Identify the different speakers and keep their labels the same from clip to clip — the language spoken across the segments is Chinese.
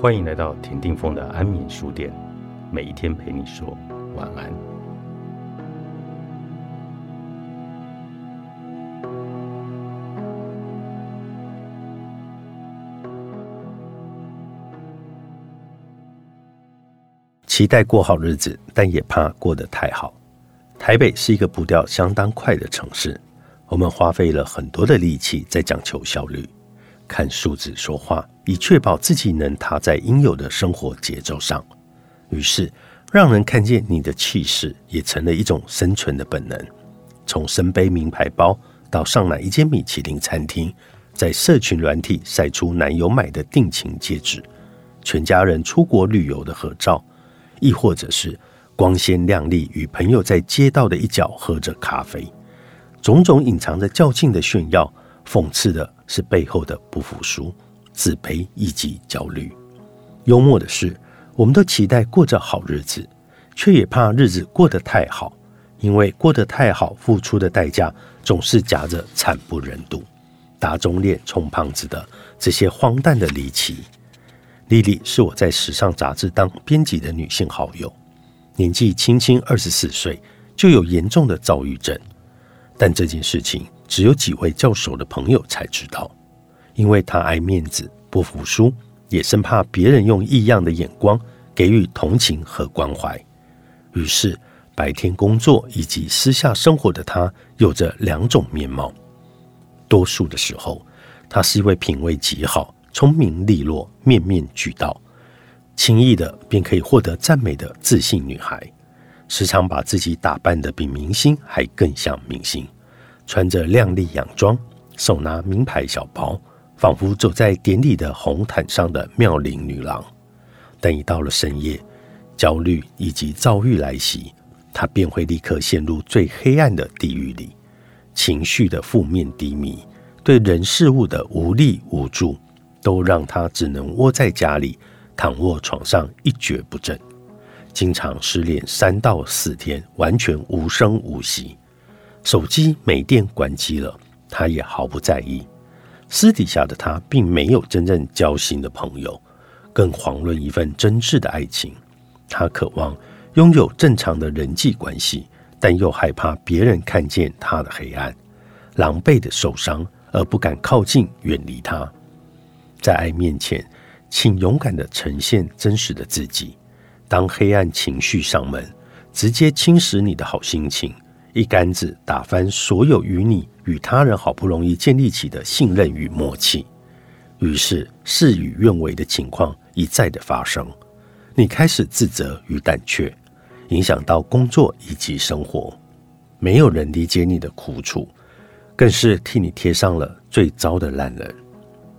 Speaker 1: 欢迎来到田定峰的安眠书店，每一天陪你说晚安。
Speaker 2: 期待过好日子，但也怕过得太好。台北是一个步调相当快的城市，我们花费了很多的力气在讲求效率。看数字说话，以确保自己能踏在应有的生活节奏上。于是，让人看见你的气势，也成了一种生存的本能。从身背名牌包，到上哪一间米其林餐厅，在社群软体晒出男友买的定情戒指，全家人出国旅游的合照，亦或者是光鲜亮丽与朋友在街道的一角喝着咖啡，种种隐藏着较劲的炫耀，讽刺的。是背后的不服输、自卑以及焦虑。幽默的是，我们都期待过着好日子，却也怕日子过得太好，因为过得太好，付出的代价总是夹着惨不忍睹。打肿脸充胖子的这些荒诞的离奇。丽丽是我在时尚杂志当编辑的女性好友，年纪轻轻二十四岁就有严重的躁郁症，但这件事情。只有几位较熟的朋友才知道，因为他爱面子、不服输，也生怕别人用异样的眼光给予同情和关怀。于是，白天工作以及私下生活的他有着两种面貌。多数的时候，她是一位品味极好、聪明利落、面面俱到，轻易的便可以获得赞美的自信女孩，时常把自己打扮的比明星还更像明星。穿着靓丽洋装，手拿名牌小包，仿佛走在典礼的红毯上的妙龄女郎。但一到了深夜，焦虑以及躁郁来袭，她便会立刻陷入最黑暗的地狱里，情绪的负面低迷，对人事物的无力无助，都让她只能窝在家里，躺卧床上一蹶不振，经常失恋三到四天，完全无声无息。手机没电关机了，他也毫不在意。私底下的他并没有真正交心的朋友，更遑论一份真挚的爱情。他渴望拥有正常的人际关系，但又害怕别人看见他的黑暗，狼狈的受伤而不敢靠近，远离他。在爱面前，请勇敢的呈现真实的自己。当黑暗情绪上门，直接侵蚀你的好心情。一竿子打翻所有与你与他人好不容易建立起的信任与默契，于是事与愿违的情况一再的发生。你开始自责与胆怯，影响到工作以及生活。没有人理解你的苦楚，更是替你贴上了最糟的烂人。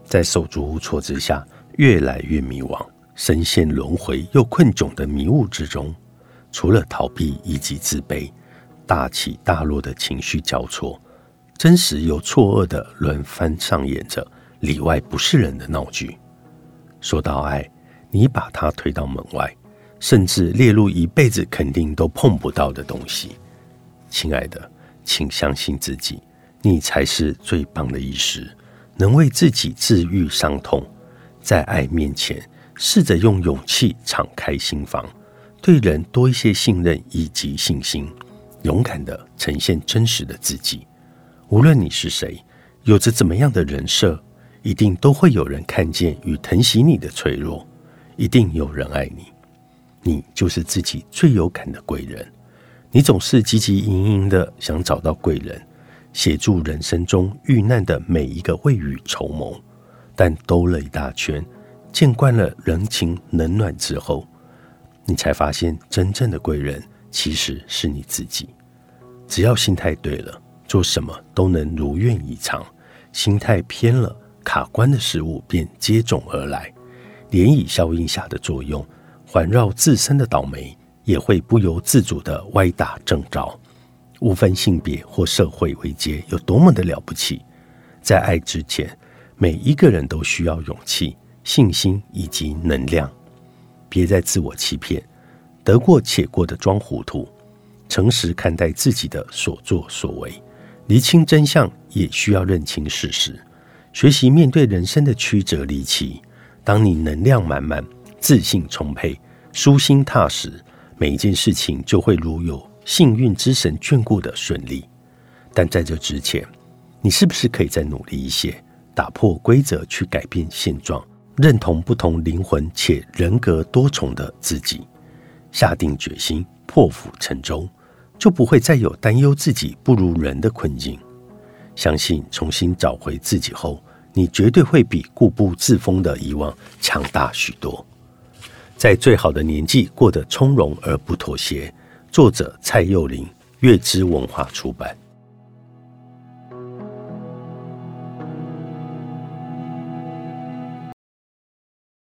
Speaker 2: 在手足无措之下，越来越迷惘，深陷轮回又困窘的迷雾之中。除了逃避以及自卑。大起大落的情绪交错，真实又错愕的轮番上演着里外不是人的闹剧。说到爱，你把它推到门外，甚至列入一辈子肯定都碰不到的东西。亲爱的，请相信自己，你才是最棒的医师，能为自己治愈伤痛。在爱面前，试着用勇气敞开心房，对人多一些信任以及信心。勇敢的呈现真实的自己，无论你是谁，有着怎么样的人设，一定都会有人看见与疼惜你的脆弱，一定有人爱你。你就是自己最有感的贵人。你总是汲汲营营的想找到贵人，协助人生中遇难的每一个未雨绸缪。但兜了一大圈，见惯了人情冷暖之后，你才发现真正的贵人。其实是你自己，只要心态对了，做什么都能如愿以偿。心态偏了，卡关的事物便接踵而来。涟漪效应下的作用，环绕自身的倒霉也会不由自主的歪打正着。无分性别或社会为阶，有多么的了不起？在爱之前，每一个人都需要勇气、信心以及能量。别再自我欺骗。得过且过的装糊涂，诚实看待自己的所作所为，厘清真相也需要认清事实，学习面对人生的曲折离奇，当你能量满满、自信充沛、舒心踏实，每一件事情就会如有幸运之神眷顾的顺利。但在这之前，你是不是可以再努力一些，打破规则，去改变现状，认同不同灵魂且人格多重的自己，下定决心破釜沉舟，就不会再有担忧自己不如人的困境。相信重新找回自己后，你绝对会比固步自封的以往强大许多。在最好的年纪过得从容而不妥协。作者：蔡佑林，月之文化出版。